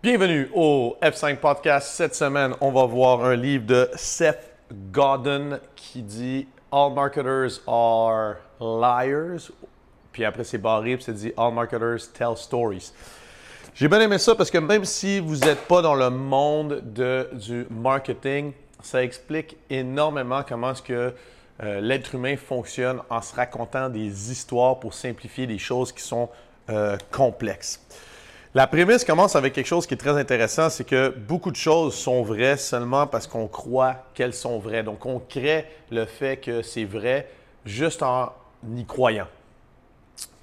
Bienvenue au F5 Podcast. Cette semaine, on va voir un livre de Seth Godin qui dit All marketers are liars. Puis après, c'est barré, puis c'est dit All marketers tell stories. J'ai bien aimé ça parce que même si vous n'êtes pas dans le monde de, du marketing, ça explique énormément comment est-ce que euh, l'être humain fonctionne en se racontant des histoires pour simplifier des choses qui sont euh, complexes. La prémisse commence avec quelque chose qui est très intéressant, c'est que beaucoup de choses sont vraies seulement parce qu'on croit qu'elles sont vraies. Donc, on crée le fait que c'est vrai juste en y croyant.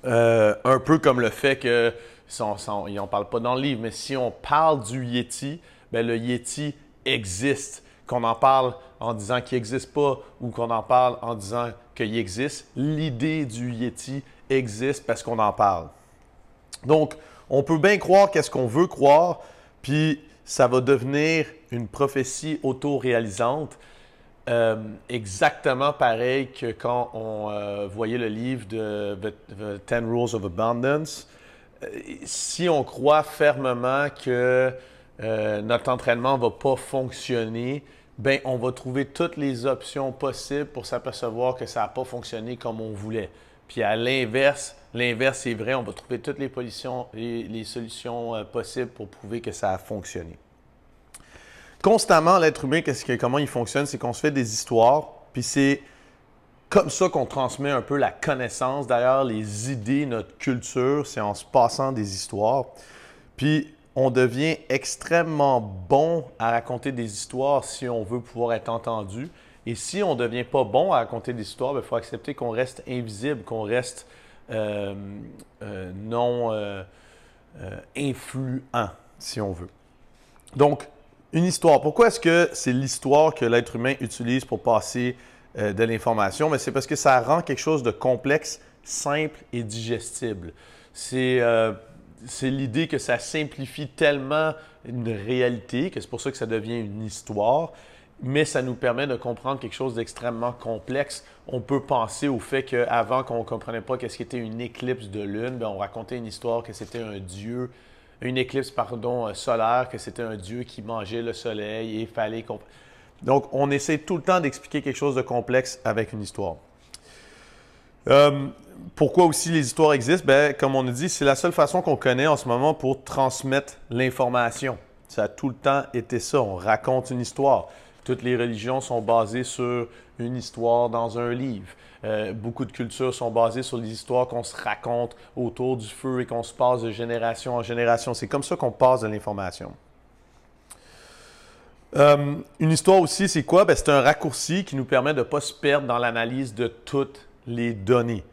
Euh, un peu comme le fait que, n'en parle pas dans le livre, mais si on parle du Yeti, ben le Yeti existe. Qu'on en parle en disant qu'il n'existe pas ou qu'on en parle en disant qu'il existe, l'idée du Yeti existe parce qu'on en parle. Donc, on peut bien croire qu'est-ce qu'on veut croire, puis ça va devenir une prophétie autoréalisante. Euh, exactement pareil que quand on euh, voyait le livre de The, Ten Rules of Abundance. Euh, si on croit fermement que notre entraînement ne va pas fonctionner, ben on va trouver toutes les options possibles pour s'apercevoir que ça n'a pas fonctionné comme on voulait. Puis à l'inverse, l'inverse est vrai, on va trouver toutes les, les, solutions euh, possibles pour prouver que ça a fonctionné. Constamment, l'être humain, comment il fonctionne, c'est qu'on se fait des histoires, puis c'est comme ça qu'on transmet un peu la connaissance, d'ailleurs, les idées, notre culture, c'est en se passant des histoires. Puis on devient extrêmement bon à raconter des histoires si on veut pouvoir être entendu. Et si on ne devient pas bon à raconter des histoires, il ben, faut accepter qu'on reste invisible, qu'on reste euh, euh, non euh, influent, si on veut. Donc, une histoire. Pourquoi est-ce que c'est l'histoire que l'être humain utilise pour passer de l'information? Mais c'est parce que ça rend quelque chose de complexe, simple et digestible. C'est c'est l'idée que ça simplifie tellement une réalité que c'est pour ça que ça devient une histoire mais ça nous permet de comprendre quelque chose d'extrêmement complexe. On peut penser au fait qu'avant qu'on ne comprenait pas qu'est-ce qu'était une éclipse de lune, bien, on racontait une histoire que c'était un dieu, une éclipse pardon, euh, solaire, que c'était un dieu qui mangeait le soleil et fallait qu'on... Donc, on essaie tout le temps d'expliquer quelque chose de complexe avec une histoire. Euh, pourquoi aussi les histoires existent? Bien, comme on a dit, c'est la seule façon qu'on connaît en ce moment pour transmettre l'information. Ça a tout le temps été ça. On raconte une histoire. Toutes les religions sont basées sur une histoire dans un livre. Euh, beaucoup de cultures sont basées sur les histoires qu'on se raconte autour du feu et qu'on se passe de génération en génération. C'est comme ça qu'on passe de l'information. Euh, une histoire aussi, c'est quoi? Ben, c'est un raccourci qui nous permet de ne pas se perdre dans l'analyse de toutes les données.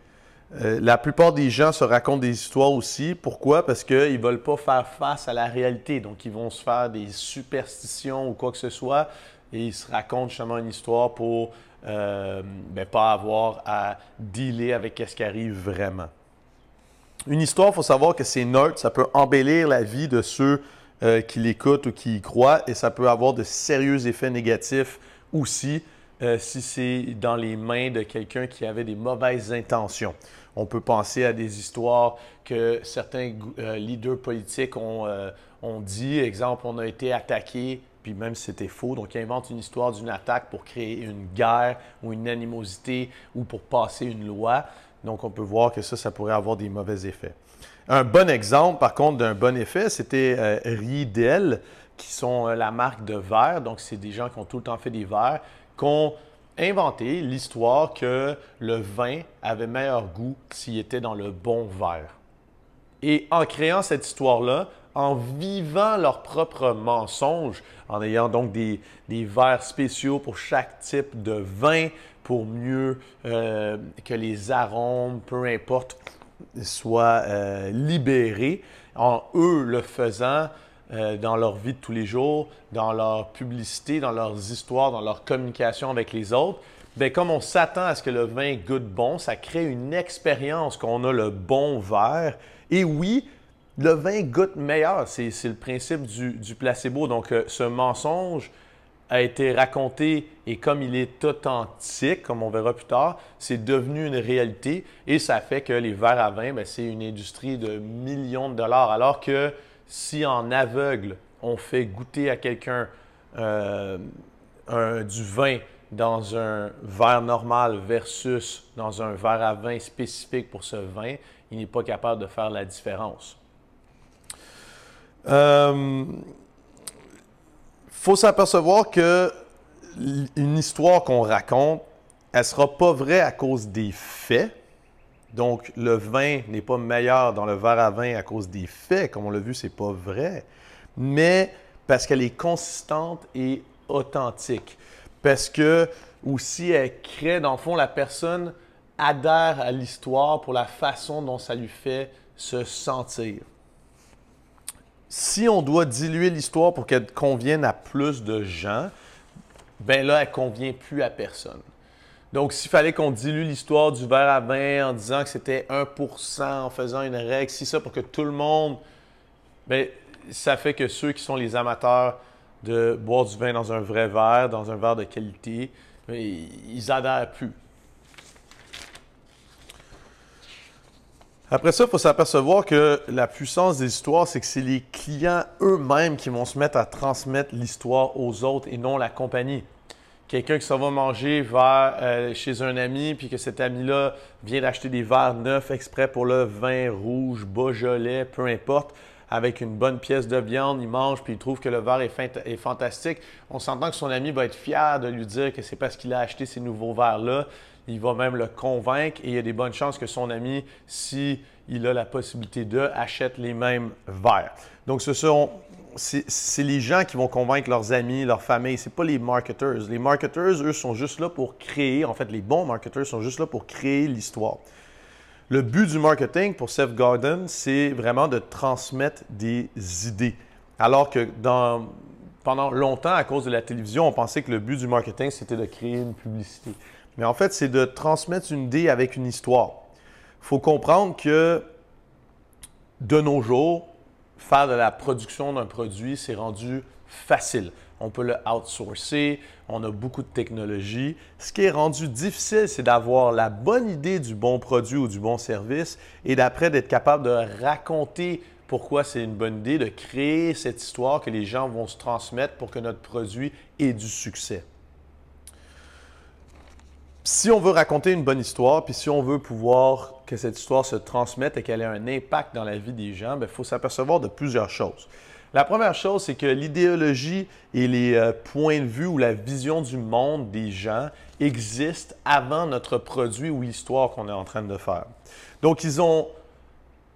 Euh, la plupart des gens se racontent des histoires aussi. Pourquoi? Parce qu'ils ne veulent pas faire face à la réalité. Donc, ils vont se faire des superstitions ou quoi que ce soit et il se raconte justement une histoire pour ne euh, ben, pas avoir à dealer avec ce qui arrive vraiment. Une histoire, il faut savoir que c'est neutre, ça peut embellir la vie de ceux euh, qui l'écoutent ou qui y croient et ça peut avoir de sérieux effets négatifs aussi euh, si c'est dans les mains de quelqu'un qui avait des mauvaises intentions. On peut penser à des histoires que certains leaders politiques ont, ont dit. Exemple, on a été attaqué puis même si c'était faux. Donc, il invente une histoire d'une attaque pour créer une guerre ou une animosité ou pour passer une loi. Donc, on peut voir que ça, ça pourrait avoir des mauvais effets. Un bon exemple, par contre, d'un bon effet, c'était euh, Riedel, qui sont euh, la marque de verre. Donc, c'est des gens qui ont tout le temps fait des verres, qui ont inventé l'histoire que le vin avait meilleur goût s'il était dans le bon verre. Et en créant cette histoire-là, en vivant leur propre mensonge, en ayant donc des, verres spéciaux pour chaque type de vin, pour mieux euh, que les arômes, peu importe, soient euh, libérés. En eux le faisant euh, dans leur vie de tous les jours, dans leur publicité, dans leurs histoires, dans leur communication avec les autres, bien, comme on s'attend à ce que le vin goûte bon, ça crée une expérience qu'on a le bon verre. Et oui, le vin goûte meilleur. C'est le principe du, placebo. Donc, euh, ce mensonge a été raconté et comme il est authentique, comme on verra plus tard, c'est devenu une réalité et ça fait que les verres à vin, ben, c'est une industrie de millions de dollars. Alors que si en aveugle, on fait goûter à quelqu'un euh, du vin dans un verre normal versus dans un verre à vin spécifique pour ce vin, il n'est pas capable de faire la différence. Il euh, faut s'apercevoir que une histoire qu'on raconte, elle sera pas vraie à cause des faits. Donc, le vin n'est pas meilleur dans le verre à vin à cause des faits. Comme on l'a vu, ce n'est pas vrai. Mais parce qu'elle est consistante et authentique. Parce que aussi, elle crée, dans le fond, la personne adhère à l'histoire pour la façon dont ça lui fait se sentir. Si on doit diluer l'histoire pour qu'elle convienne à plus de gens, ben là, elle convient plus à personne. Donc, s'il fallait qu'on dilue l'histoire du verre à vin en disant que c'était 1%, en faisant une règle, si ça, pour que tout le monde, ben, ça fait que ceux qui sont les amateurs de boire du vin dans un vrai verre, dans un verre de qualité, ben, ils adhèrent plus. Après ça, il faut s'apercevoir que la puissance des histoires, c'est que c'est les clients eux-mêmes qui vont se mettre à transmettre l'histoire aux autres et non la compagnie. Quelqu'un qui s'en va manger vers, euh, chez un ami, puis que cet ami-là vient d'acheter des verres neufs exprès pour le vin rouge, Beaujolais, peu importe, avec une bonne pièce de viande, il mange, puis il trouve que le verre est, est fantastique. On s'entend que son ami va être fier de lui dire que c'est parce qu'il a acheté ces nouveaux verres-là il va même le convaincre et il y a des bonnes chances que son ami, si il a la possibilité de, achète les mêmes verres. Donc, ce sont c'est les gens qui vont convaincre leurs amis, leur famille. Ce pas les marketeurs. Les marketeurs, eux, sont juste là pour créer. En fait, les bons marketeurs sont juste là pour créer l'histoire. Le but du marketing pour Seth Garden, c'est vraiment de transmettre des idées. Alors que pendant longtemps, à cause de la télévision, on pensait que le but du marketing, c'était de créer une publicité. Mais en fait, c'est de transmettre une idée avec une histoire. Il faut comprendre que de nos jours, faire de la production d'un produit, c'est rendu facile. On peut le outsourcer, on a beaucoup de technologie. Ce qui est rendu difficile, c'est d'avoir la bonne idée du bon produit ou du bon service et d'après d'être capable de raconter pourquoi c'est une bonne idée, de créer cette histoire que les gens vont se transmettre pour que notre produit ait du succès si on veut raconter une bonne histoire, puis si on veut pouvoir que cette histoire se transmette et qu'elle ait un impact dans la vie des gens, il ben, faut s'apercevoir de plusieurs choses. La première chose, c'est que l'idéologie et les euh, points de vue ou la vision du monde des gens existent avant notre produit ou l'histoire qu'on est en train de faire. Donc, ils n'ont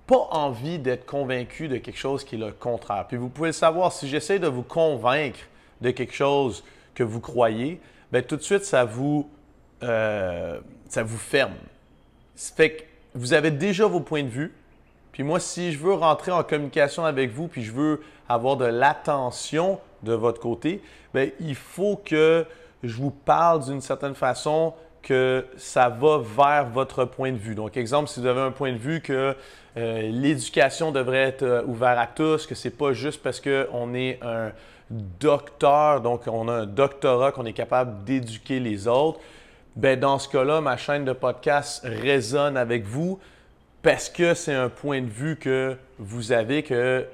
pas envie d'être convaincus de quelque chose qui est le contraire. Puis vous pouvez le savoir, si j'essaie de vous convaincre de quelque chose que vous croyez, bien, tout de suite, ça vous euh, ça vous ferme. Ça fait que vous avez déjà vos points de vue. Puis moi, si je veux rentrer en communication avec vous, puis je veux avoir de l'attention de votre côté, bien, il faut que je vous parle d'une certaine façon que ça va vers votre point de vue. Donc, exemple, si vous avez un point de vue que euh, l'éducation devrait être euh, ouverte à tous, que ce n'est pas juste parce qu'on est un docteur, donc on a un doctorat, qu'on est capable d'éduquer les autres, ben dans ce cas-là, ma chaîne de podcast résonne avec vous parce que c'est un point de vue que vous avez que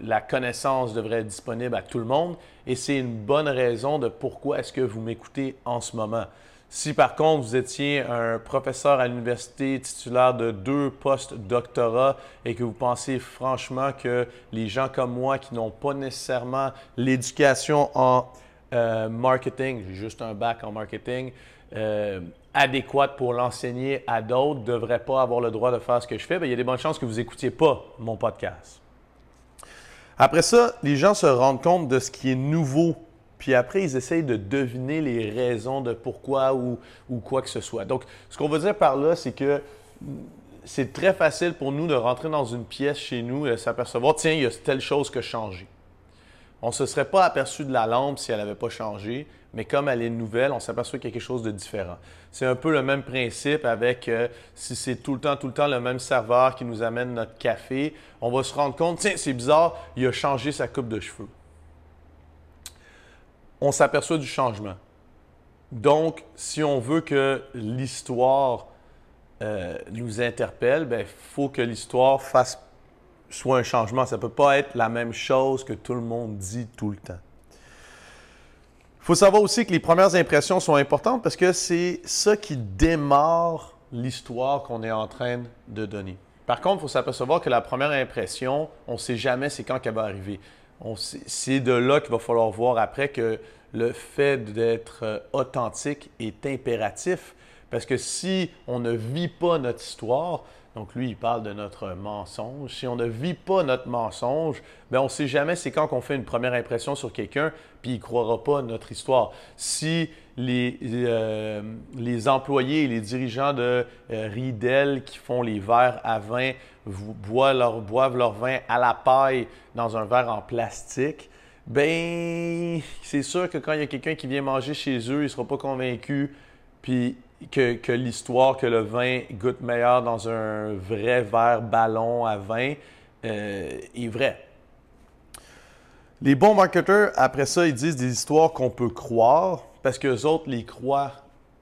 la connaissance devrait être disponible à tout le monde et c'est une bonne raison de pourquoi est-ce que vous m'écoutez en ce moment. Si par contre vous étiez un professeur à l'université titulaire de deux postes doctorat et que vous pensez franchement que les gens comme moi qui n'ont pas nécessairement l'éducation en euh, marketing, j'ai juste un bac en marketing, euh, adéquate pour l'enseigner à d'autres ne devrait pas avoir le droit de faire ce que je fais, bien, il y a des bonnes chances que vous n'écoutiez pas mon podcast. Après ça, les gens se rendent compte de ce qui est nouveau, puis après, ils essayent de deviner les raisons de pourquoi ou, ou quoi que ce soit. Donc, ce qu'on veut dire par là, c'est que c'est très facile pour nous de rentrer dans une pièce chez nous et s'apercevoir, tiens, il y a telle chose qui a changé. On ne se serait pas aperçu de la lampe si elle n'avait pas changé, mais comme elle est nouvelle, on s'aperçoit quelque chose de différent. C'est un peu le même principe avec euh, si c'est tout le temps, tout le temps le même serveur qui nous amène notre café, on va se rendre compte, tiens, c'est bizarre, il a changé sa coupe de cheveux. On s'aperçoit du changement. Donc, si on veut que l'histoire euh, nous interpelle, il ben, faut que l'histoire fasse soit un changement. Ça ne peut pas être la même chose que tout le monde dit tout le temps. Il faut savoir aussi que les premières impressions sont importantes parce que c'est ça qui démarre l'histoire qu'on est en train de donner. Par contre, il faut s'apercevoir que la première impression, on ne sait jamais c'est quand qu'elle va arriver. C'est de là qu'il va falloir voir après que le fait d'être euh, authentique est impératif. Parce que si on ne vit pas notre histoire, donc lui, il parle de notre mensonge. Si on ne vit pas notre mensonge, bien, on ne sait jamais c'est quand qu'on fait une première impression sur quelqu'un, puis il ne croira pas notre histoire. Si les, euh, employés les dirigeants de euh, Riedel qui font les verres à vin boivent leur, boivent leur vin à la paille dans un verre en plastique, ben c'est sûr que quand il y a quelqu'un qui vient manger chez eux, il ne sera pas convaincu puis que, l'histoire que le vin goûte meilleur dans un vrai verre ballon à vin euh, est vrai. Les bons marketeurs, après ça, ils disent des histoires qu'on peut croire parce que les autres les croient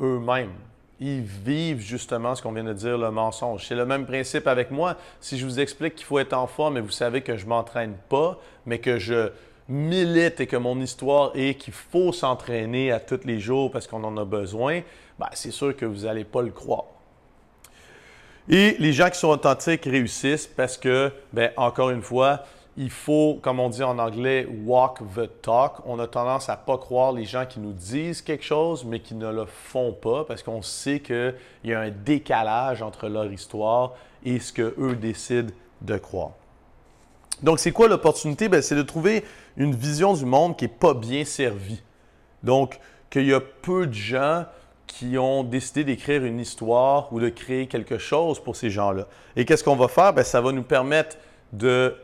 eux-mêmes. Ils vivent justement ce qu'on vient de dire, le mensonge. C'est le même principe avec moi. Si je vous explique qu'il faut être en forme et vous savez que je ne m'entraîne pas, mais que je milite et que mon histoire est qu'il faut s'entraîner à tous les jours parce qu'on en a besoin, ben, c'est sûr que vous n'allez pas le croire. Et les gens qui sont authentiques réussissent parce que, ben, encore une fois, il faut, comme on dit en anglais, walk the talk. On a tendance à pas croire les gens qui nous disent quelque chose, mais qui ne le font pas, parce qu'on sait qu'il y a un décalage entre leur histoire et ce qu'eux décident de croire. Donc, c'est quoi l'opportunité? Ben, c'est de trouver une vision du monde qui n'est pas bien servie. Donc, qu'il y a peu de gens qui ont décidé d'écrire une histoire ou de créer quelque chose pour ces gens-là. Et qu'est-ce qu'on va faire? Ben, ça va nous permettre de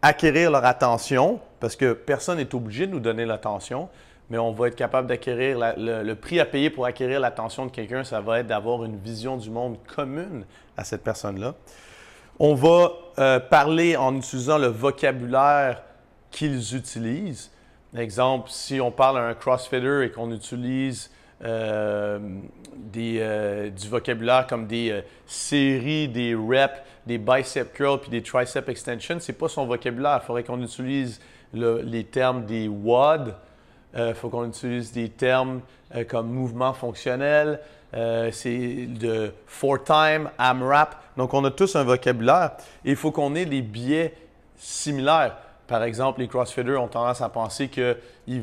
acquérir leur attention, parce que personne n'est obligé de nous donner l'attention, mais on va être capable d'acquérir le, prix à payer pour acquérir l'attention de quelqu'un, ça va être d'avoir une vision du monde commune à cette personne-là. On va euh, parler en utilisant le vocabulaire qu'ils utilisent. Exemple, si on parle à un crossfitter et qu'on utilise euh, euh, du vocabulaire comme des séries, des reps, des bicep curls puis des tricep extensions, c'est pas son vocabulaire. Il faudrait qu'on utilise les termes des WOD. Il faut qu'on utilise des termes comme mouvement fonctionnel. c'est de four time, AMRAP. Donc, on a tous un vocabulaire et il faut qu'on ait des biais similaires. Par exemple, les CrossFitters ont tendance à penser que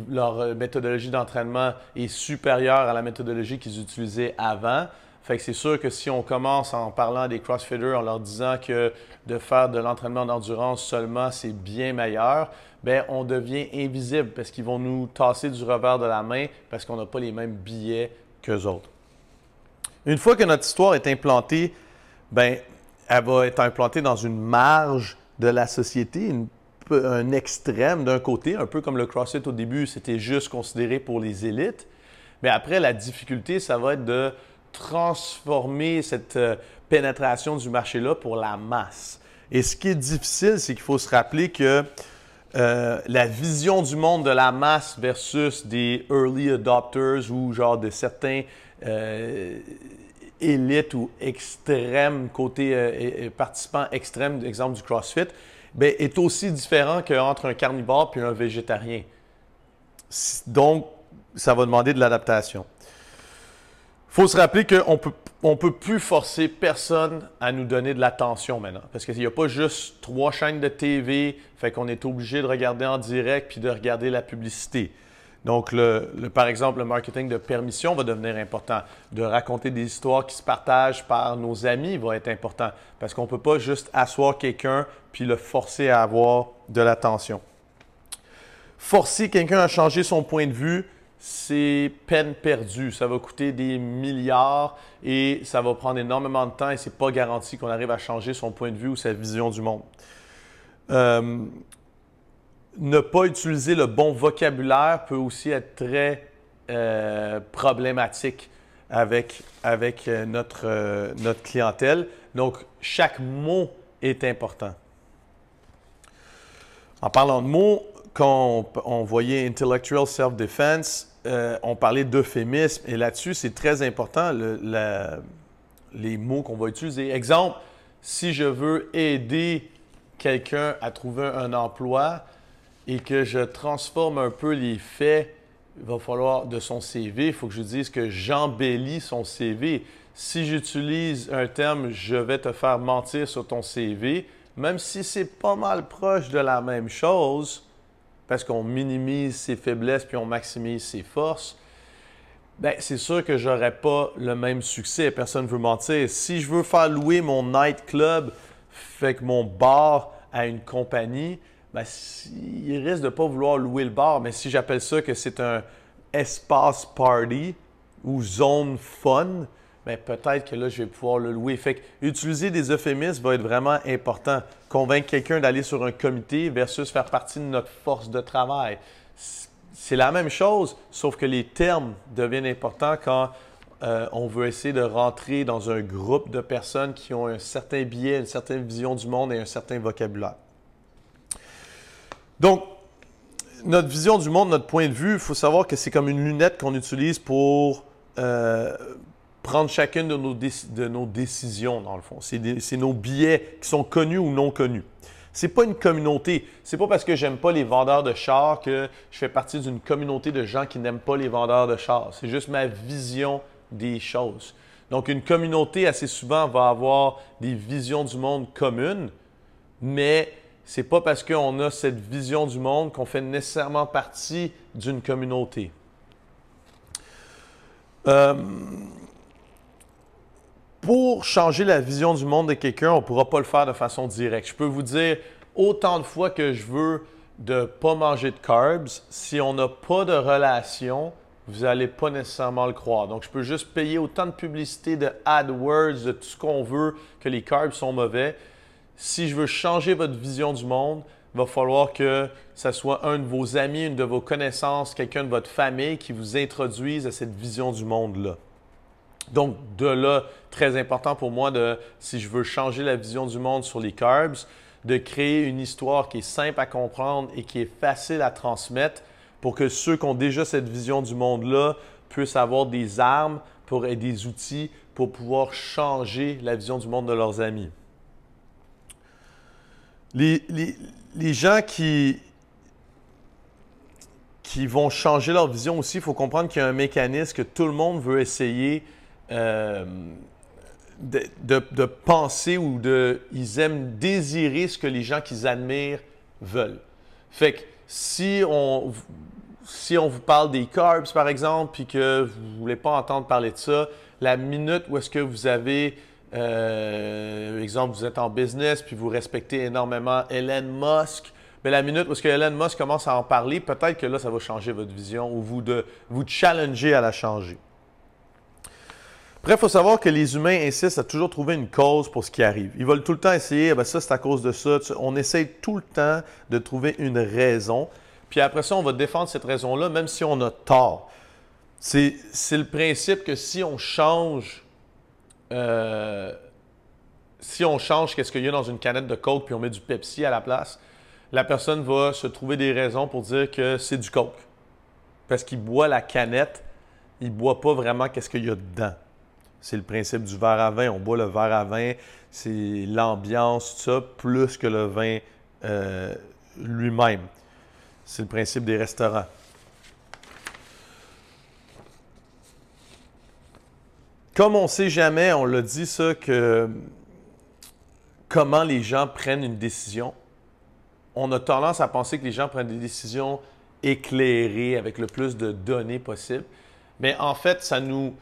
leur euh, méthodologie d'entraînement est supérieure à la méthodologie qu'ils utilisaient avant. Fait que c'est sûr que si on commence en parlant des CrossFitters, en leur disant que de faire de l'entraînement d'endurance seulement, c'est bien meilleur, ben on devient invisible parce qu'ils vont nous tasser du revers de la main parce qu'on n'a pas les mêmes billets qu'eux autres. Une fois que notre histoire est implantée, ben elle va être implantée dans une marge de la société, un extrême d'un côté, un peu comme le CrossFit au début, c'était juste considéré pour les élites. Mais après, la difficulté, ça va être de transformer cette euh, pénétration du marché-là pour la masse. Et ce qui est difficile, c'est qu'il faut se rappeler que euh, la vision du monde de la masse versus des early adopters ou genre de certains euh, élites ou extrêmes, côté participants extrêmes, exemple du CrossFit, ben, est aussi différent qu'entre un carnivore et un végétarien. Donc, ça va demander de l'adaptation. Il faut se rappeler qu'on peut, on peut plus forcer personne à nous donner de l'attention maintenant. Parce qu'il n'y a pas juste trois chaînes de TV, fait qu'on est obligé de regarder en direct puis de regarder la publicité. Donc, par exemple, le marketing de permission va devenir important. De raconter des histoires qui se partagent par nos amis va être important parce qu'on ne peut pas juste asseoir quelqu'un puis le forcer à avoir de l'attention. Forcer quelqu'un à changer son point de vue, c'est peine perdue. Ça va coûter des milliards et ça va prendre énormément de temps et ce n'est pas garanti qu'on arrive à changer son point de vue ou sa vision du monde. Euh, ne pas utiliser le bon vocabulaire peut aussi être très euh, problématique avec, avec euh, notre, notre clientèle. Donc, chaque mot est important. En parlant de mots, quand on, voyait Intellectual Self-Defense, on parlait d'euphémisme. Et là-dessus, c'est très important, les mots qu'on va utiliser. Exemple, si je veux aider quelqu'un à trouver un emploi et que je transforme un peu les faits, il va falloir de son CV, il faut que je dise que j'embellis son CV. Si j'utilise un terme, je vais te faire mentir sur ton CV, même si c'est pas mal proche de la même chose, parce qu'on minimise ses faiblesses puis on maximise ses forces, ben, c'est sûr que j'aurais pas le même succès. Personne ne veut mentir. Si je veux faire louer mon nightclub, fait mon bar à une compagnie, ben, il risque de pas vouloir louer le bar. Mais si j'appelle ça que c'est un espace party ou zone fun, ben, peut-être que là, je vais pouvoir le louer. Fait que utiliser des euphémismes va être vraiment important. Convaincre quelqu'un d'aller sur un comité versus faire partie de notre force de travail c'est la même chose, sauf que les termes deviennent importants quand euh, on veut essayer de rentrer dans un groupe de personnes qui ont un certain biais, une certaine vision du monde et un certain vocabulaire. Donc, notre vision du monde, notre point de vue, il faut savoir que c'est comme une lunette qu'on utilise pour euh, prendre chacune de nos, de nos, décisions, dans le fond. C'est nos biais qui sont connus ou non connus. C'est pas une communauté. C'est pas parce que j'aime pas les vendeurs de chars que je fais partie d'une communauté de gens qui n'aiment pas les vendeurs de chars. C'est juste ma vision des choses. Donc, une communauté, assez souvent, va avoir des visions du monde communes, mais c'est pas parce qu'on a cette vision du monde qu'on fait nécessairement partie d'une communauté. Euh, pour changer la vision du monde de quelqu'un, on ne pourra pas le faire de façon directe. Je peux vous dire autant de fois que je veux de ne pas manger de carbs. Si on n'a pas de relation, vous n'allez pas nécessairement le croire. Donc, je peux juste payer autant de publicité, de AdWords, de tout ce qu'on veut, que les carbs sont mauvais. Si je veux changer votre vision du monde, il va falloir que ce soit un de vos amis, une de vos connaissances, quelqu'un de votre famille qui vous introduise à cette vision du monde-là. Donc, de là, très important pour moi, de, si je veux changer la vision du monde sur les carbs, de créer une histoire qui est simple à comprendre et qui est facile à transmettre pour que ceux qui ont déjà cette vision du monde-là puissent avoir des armes pour, et des outils pour pouvoir changer la vision du monde de leurs amis. Les, gens qui, qui vont changer leur vision aussi, il faut comprendre qu'il y a un mécanisme que tout le monde veut essayer euh, de, penser ou de. Ils aiment désirer ce que les gens qu'ils admirent veulent. Fait que si on, si on vous parle des carbs, par exemple, puis que vous ne voulez pas entendre parler de ça, la minute où est-ce que vous avez, euh, exemple, vous êtes en business, puis vous respectez énormément Elon Musk, mais la minute où est-ce que Elon Musk commence à en parler, peut-être que là, ça va changer votre vision ou vous, de, vous challenger à la changer. Bref, il faut savoir que les humains insistent à toujours trouver une cause pour ce qui arrive. Ils veulent tout le temps essayer, ah ben ça c'est à cause de ça. On essaye tout le temps de trouver une raison. Puis après ça, on va défendre cette raison-là, même si on a tort. C'est le principe que si on change, euh, si on change qu'est-ce qu'il y a dans une canette de Coke puis on met du Pepsi à la place, la personne va se trouver des raisons pour dire que c'est du Coke. Parce qu'il boit la canette, il ne boit pas vraiment qu'est-ce qu'il y a dedans. C'est le principe du verre à vin. On boit le verre à vin, c'est l'ambiance, tout ça, plus que le vin euh, lui-même. C'est le principe des restaurants. Comme on ne sait jamais, on l'a dit ça, que comment les gens prennent une décision, on a tendance à penser que les gens prennent des décisions éclairées avec le plus de données possible. Mais en fait, ça nous,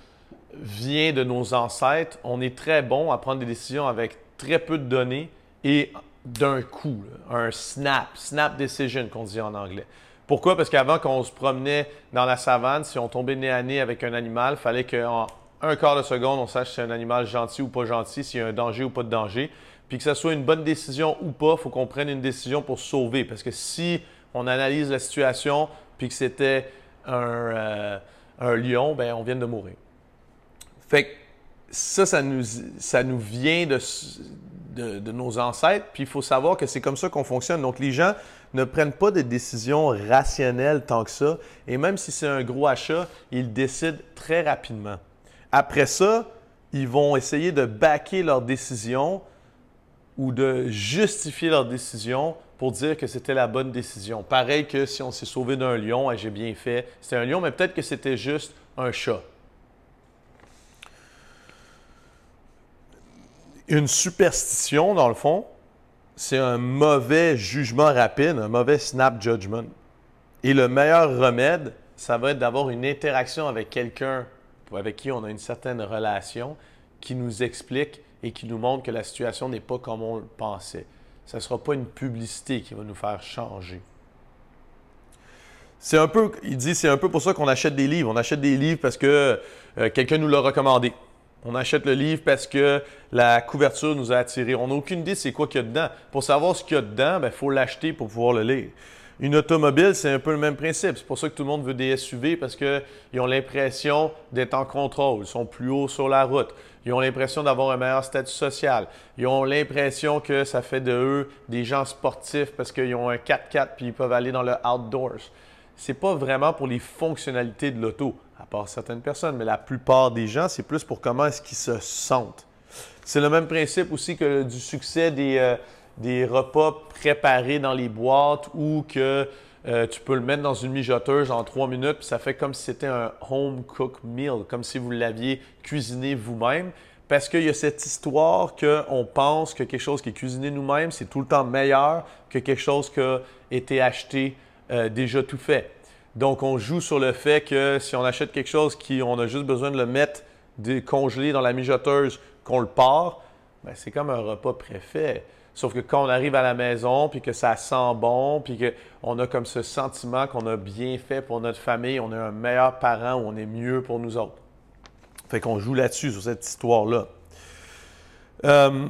vient de nos ancêtres, on est très bon à prendre des décisions avec très peu de données et d'un coup, un snap, snap decision qu'on dit en anglais. Pourquoi? Parce qu'avant qu'on se promenait dans la savane, si on tombait nez à nez avec un animal, il fallait qu'en un quart de seconde, on sache si c'est un animal gentil ou pas gentil, s'il y a un danger ou pas de danger. Puis que ce soit une bonne décision ou pas, il faut qu'on prenne une décision pour sauver. Parce que si on analyse la situation, puis que c'était un, euh, un lion, ben on vient de mourir. Fait ça, ça nous, vient de, nos ancêtres, puis il faut savoir que c'est comme ça qu'on fonctionne. Donc, les gens ne prennent pas de décisions rationnelles tant que ça, et même si c'est un gros achat, ils décident très rapidement. Après ça, ils vont essayer de baquer leur décision ou de justifier leur décision pour dire que c'était la bonne décision. Pareil que si on s'est sauvé d'un lion, j'ai bien fait, c'était un lion, mais peut-être que c'était juste un chat. Une superstition, dans le fond, c'est un mauvais jugement rapide, un mauvais snap judgment. Et le meilleur remède, ça va être d'avoir une interaction avec quelqu'un avec qui on a une certaine relation qui nous explique et qui nous montre que la situation n'est pas comme on le pensait. Ce ne sera pas une publicité qui va nous faire changer. C'est un peu, il dit, c'est un peu pour ça qu'on achète des livres. On achète des livres parce que euh, quelqu'un nous l'a recommandé. On achète le livre parce que la couverture nous a attirés. On n'a aucune idée c'est quoi qu'il y a dedans. Pour savoir ce qu'il y a dedans, il ben, faut l'acheter pour pouvoir le lire. Une automobile, c'est un peu le même principe. C'est pour ça que tout le monde veut des SUV parce qu'ils ont l'impression d'être en contrôle. Ils sont plus hauts sur la route. Ils ont l'impression d'avoir un meilleur statut social. Ils ont l'impression que ça fait de eux des gens sportifs parce qu'ils ont un 4x4 puis ils peuvent aller dans le outdoors. C'est pas vraiment pour les fonctionnalités de l'auto, à part certaines personnes, mais la plupart des gens, c'est plus pour comment est-ce qu'ils se sentent. C'est le même principe aussi que du succès des, euh, des repas préparés dans les boîtes ou que euh, tu peux le mettre dans une mijoteuse en trois minutes, puis ça fait comme si c'était un home cooked meal, comme si vous l'aviez cuisiné vous-même. Parce qu'il y a cette histoire qu'on pense que quelque chose qui est cuisiné nous-mêmes, c'est tout le temps meilleur que quelque chose qui a été acheté euh, déjà tout fait. Donc, on joue sur le fait que si on achète quelque chose qui, on a juste besoin de le mettre congelé dans la mijoteuse, qu'on le part, ben, c'est comme un repas préfet. Sauf que quand on arrive à la maison, puis que ça sent bon, puis qu'on a comme ce sentiment qu'on a bien fait pour notre famille, on est un meilleur parent on est mieux pour nous autres. Fait qu'on joue là-dessus, sur cette histoire-là. Euh,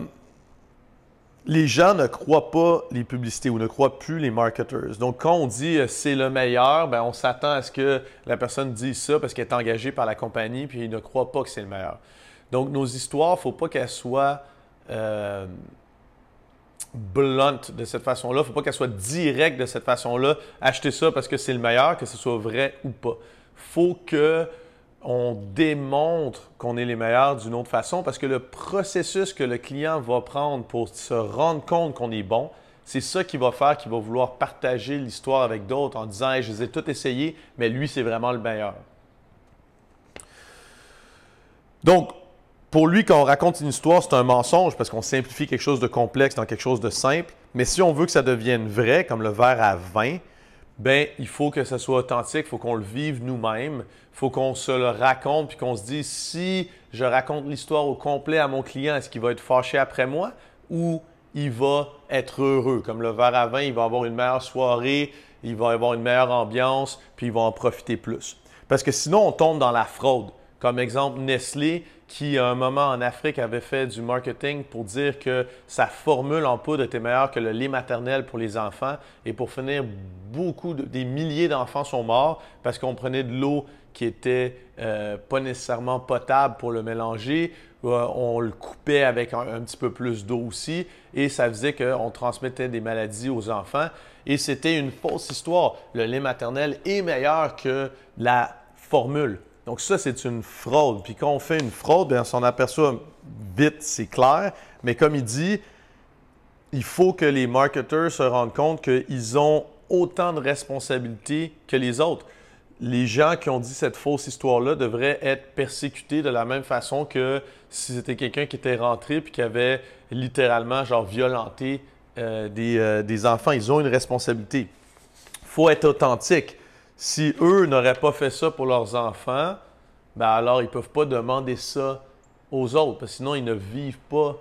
les gens ne croient pas les publicités ou ne croient plus les marketeurs. Donc, quand on dit euh, c'est le meilleur, ben, on s'attend à ce que la personne dise ça parce qu'elle est engagée par la compagnie, puis il ne croit pas que c'est le meilleur. Donc, nos histoires, il ne faut pas qu'elles soient euh, de cette façon-là. Il ne faut pas qu'elle soit directe de cette façon-là. Achetez ça parce que c'est le meilleur, que ce soit vrai ou pas. faut que on démontre qu'on est les meilleurs d'une autre façon parce que le processus que le client va prendre pour se rendre compte qu'on est bon, c'est ça qui va faire qu'il va vouloir partager l'histoire avec d'autres en disant Je les ai tous essayés, mais lui, c'est vraiment le meilleur. Donc, pour lui, quand on raconte une histoire, c'est un mensonge parce qu'on simplifie quelque chose de complexe dans quelque chose de simple. Mais si on veut que ça devienne vrai, comme le verre à vin, ben il faut que ça soit authentique, il faut qu'on le vive nous-mêmes, il faut qu'on se le raconte puis qu'on se dise si je raconte l'histoire au complet à mon client, est-ce qu'il va être fâché après moi ou il va être heureux? Comme le verre à vin, il va avoir une meilleure soirée, il va avoir une meilleure ambiance, puis il va en profiter plus. Parce que sinon, on tombe dans la fraude. Comme exemple, Nestlé, qui à un moment en Afrique avait fait du marketing pour dire que sa formule en poudre était meilleure que le lait maternel pour les enfants. Et pour finir, beaucoup des milliers d'enfants sont morts parce qu'on prenait de l'eau qui était euh, pas nécessairement potable pour le mélanger. Euh, on le coupait avec un, petit peu plus d'eau aussi et ça faisait qu'on transmettait des maladies aux enfants. Et c'était une fausse histoire. Le lait maternel est meilleur que la formule. Donc ça, c'est une fraude. Puis quand on fait une fraude, bien, on s'en aperçoit vite, c'est clair. Mais comme il dit, il faut que les marketeurs se rendent compte qu'ils ont autant de responsabilités que les autres. Les gens qui ont dit cette fausse histoire-là devraient être persécutés de la même façon que si c'était quelqu'un qui était rentré puis qui avait littéralement genre violenté euh, des, euh, des enfants. Ils ont une responsabilité. Il faut être authentique. Si eux n'auraient pas fait ça pour leurs enfants, ben alors ils ne peuvent pas demander ça aux autres, parce que sinon ils ne vivent pas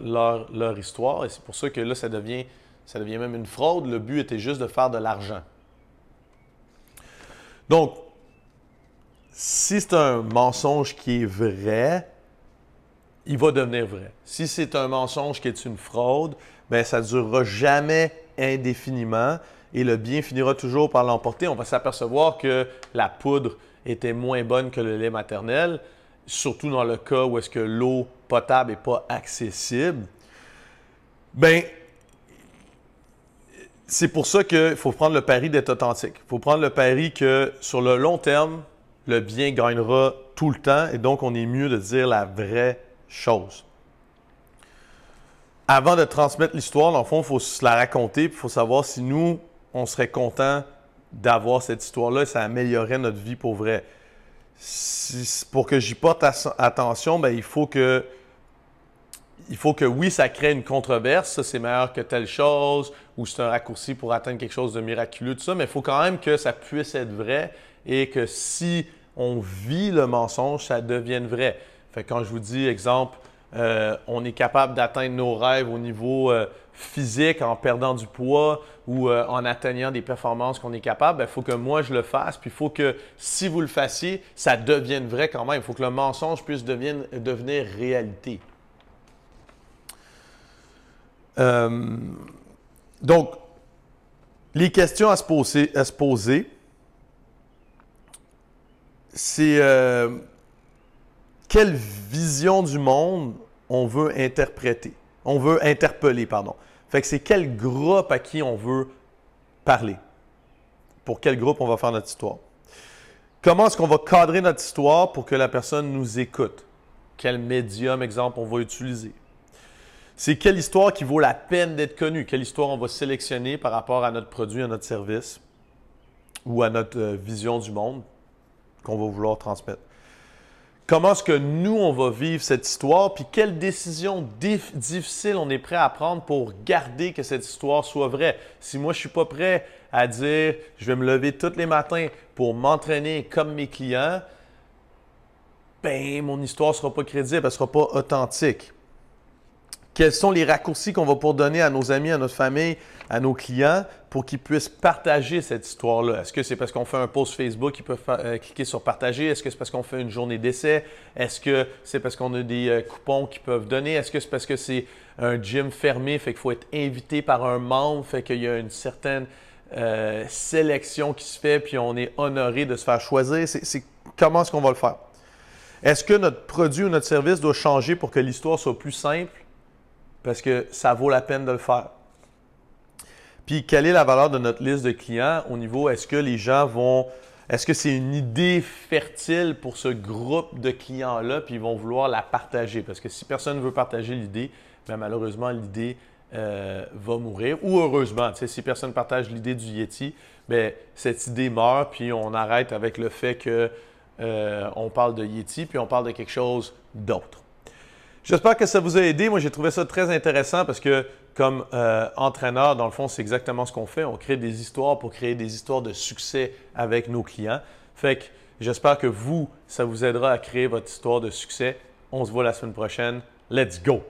leur, histoire. Et c'est pour ça que là, ça devient, ça devient même une fraude. Le but était juste de faire de l'argent. Donc, si c'est un mensonge qui est vrai, il va devenir vrai. Si c'est un mensonge qui est une fraude, ben ça ne durera jamais indéfiniment et le bien finira toujours par l'emporter. On va s'apercevoir que la poudre était moins bonne que le lait maternel, surtout dans le cas où est-ce que l'eau potable n'est pas accessible. Ben, c'est pour ça qu'il faut prendre le pari d'être authentique. Il faut prendre le pari que sur le long terme, le bien gagnera tout le temps et donc on est mieux de dire la vraie chose. avant de transmettre l'histoire, dans le fond, il faut se la raconter, il faut savoir si nous, on serait content d'avoir cette histoire-là, ça améliorerait notre vie pour vrai. pour que j'y porte attention, ben, il faut que il faut que oui, ça crée une controverse, ça c'est meilleur que telle chose, ou c'est un raccourci pour atteindre quelque chose de miraculeux, tout ça, mais il faut quand même que ça puisse être vrai et que si on vit le mensonge, ça devienne vrai. Fait quand je vous dis, exemple, euh, on est capable d'atteindre nos rêves au niveau euh, physique en perdant du poids ou euh, en atteignant des performances qu'on est capable, il ben, faut que moi je le fasse. Puis il faut que si vous le fassiez, ça devienne vrai quand même. Il faut que le mensonge puisse devenir réalité. donc, les questions à se poser, à se poser c'est quelle vision du monde on veut interpréter, on veut interpeller, pardon. Fait que c'est quel groupe à qui on veut parler? Pour quel groupe on va faire notre histoire? Comment est-ce qu'on va cadrer notre histoire pour que la personne nous écoute? Quel médium, exemple, on va utiliser? C'est quelle histoire qui vaut la peine d'être connue? Quelle histoire on va sélectionner par rapport à notre produit, à notre service ou à notre euh, vision du monde qu'on va vouloir transmettre? Comment est-ce que nous, on va vivre cette histoire, puis quelles décisions difficiles on est prêt à prendre pour garder que cette histoire soit vraie? Si moi, je ne suis pas prêt à dire, je vais me lever tous les matins pour m'entraîner comme mes clients, ben, mon histoire ne sera pas crédible, elle ne sera pas authentique. Quels sont les raccourcis qu'on va pour donner à nos amis, à notre famille, à nos clients pour qu'ils puissent partager cette histoire-là? Est-ce que c'est parce qu'on fait un post Facebook qu'ils peuvent euh, cliquer sur partager? Est-ce que c'est parce qu'on fait une journée d'essai? Est-ce que c'est parce qu'on a des euh, coupons qu'ils peuvent donner? Est-ce que c'est parce que c'est un gym fermé, fait qu'il faut être invité par un membre, fait qu'il y a une certaine euh, sélection qui se fait, puis on est honoré de se faire choisir? C'est comment est-ce qu'on va le faire? Est-ce que notre produit ou notre service doit changer pour que l'histoire soit plus simple? Parce que ça vaut la peine de le faire. Puis, quelle est la valeur de notre liste de clients au niveau, est-ce que les gens vont, est-ce que c'est une idée fertile pour ce groupe de clients-là, puis ils vont vouloir la partager? Parce que si personne ne veut partager l'idée, bien, malheureusement, l'idée euh, va mourir. Ou heureusement, si personne partage l'idée du Yeti, bien, cette idée meurt, puis on arrête avec le fait qu'on euh, parle de Yeti, puis on parle de quelque chose d'autre. J'espère que ça vous a aidé. Moi, j'ai trouvé ça très intéressant parce que comme euh, entraîneur, dans le fond, c'est exactement ce qu'on fait. On crée des histoires pour créer des histoires de succès avec nos clients. Fait que j'espère que vous, ça vous aidera à créer votre histoire de succès. On se voit la semaine prochaine. Let's go!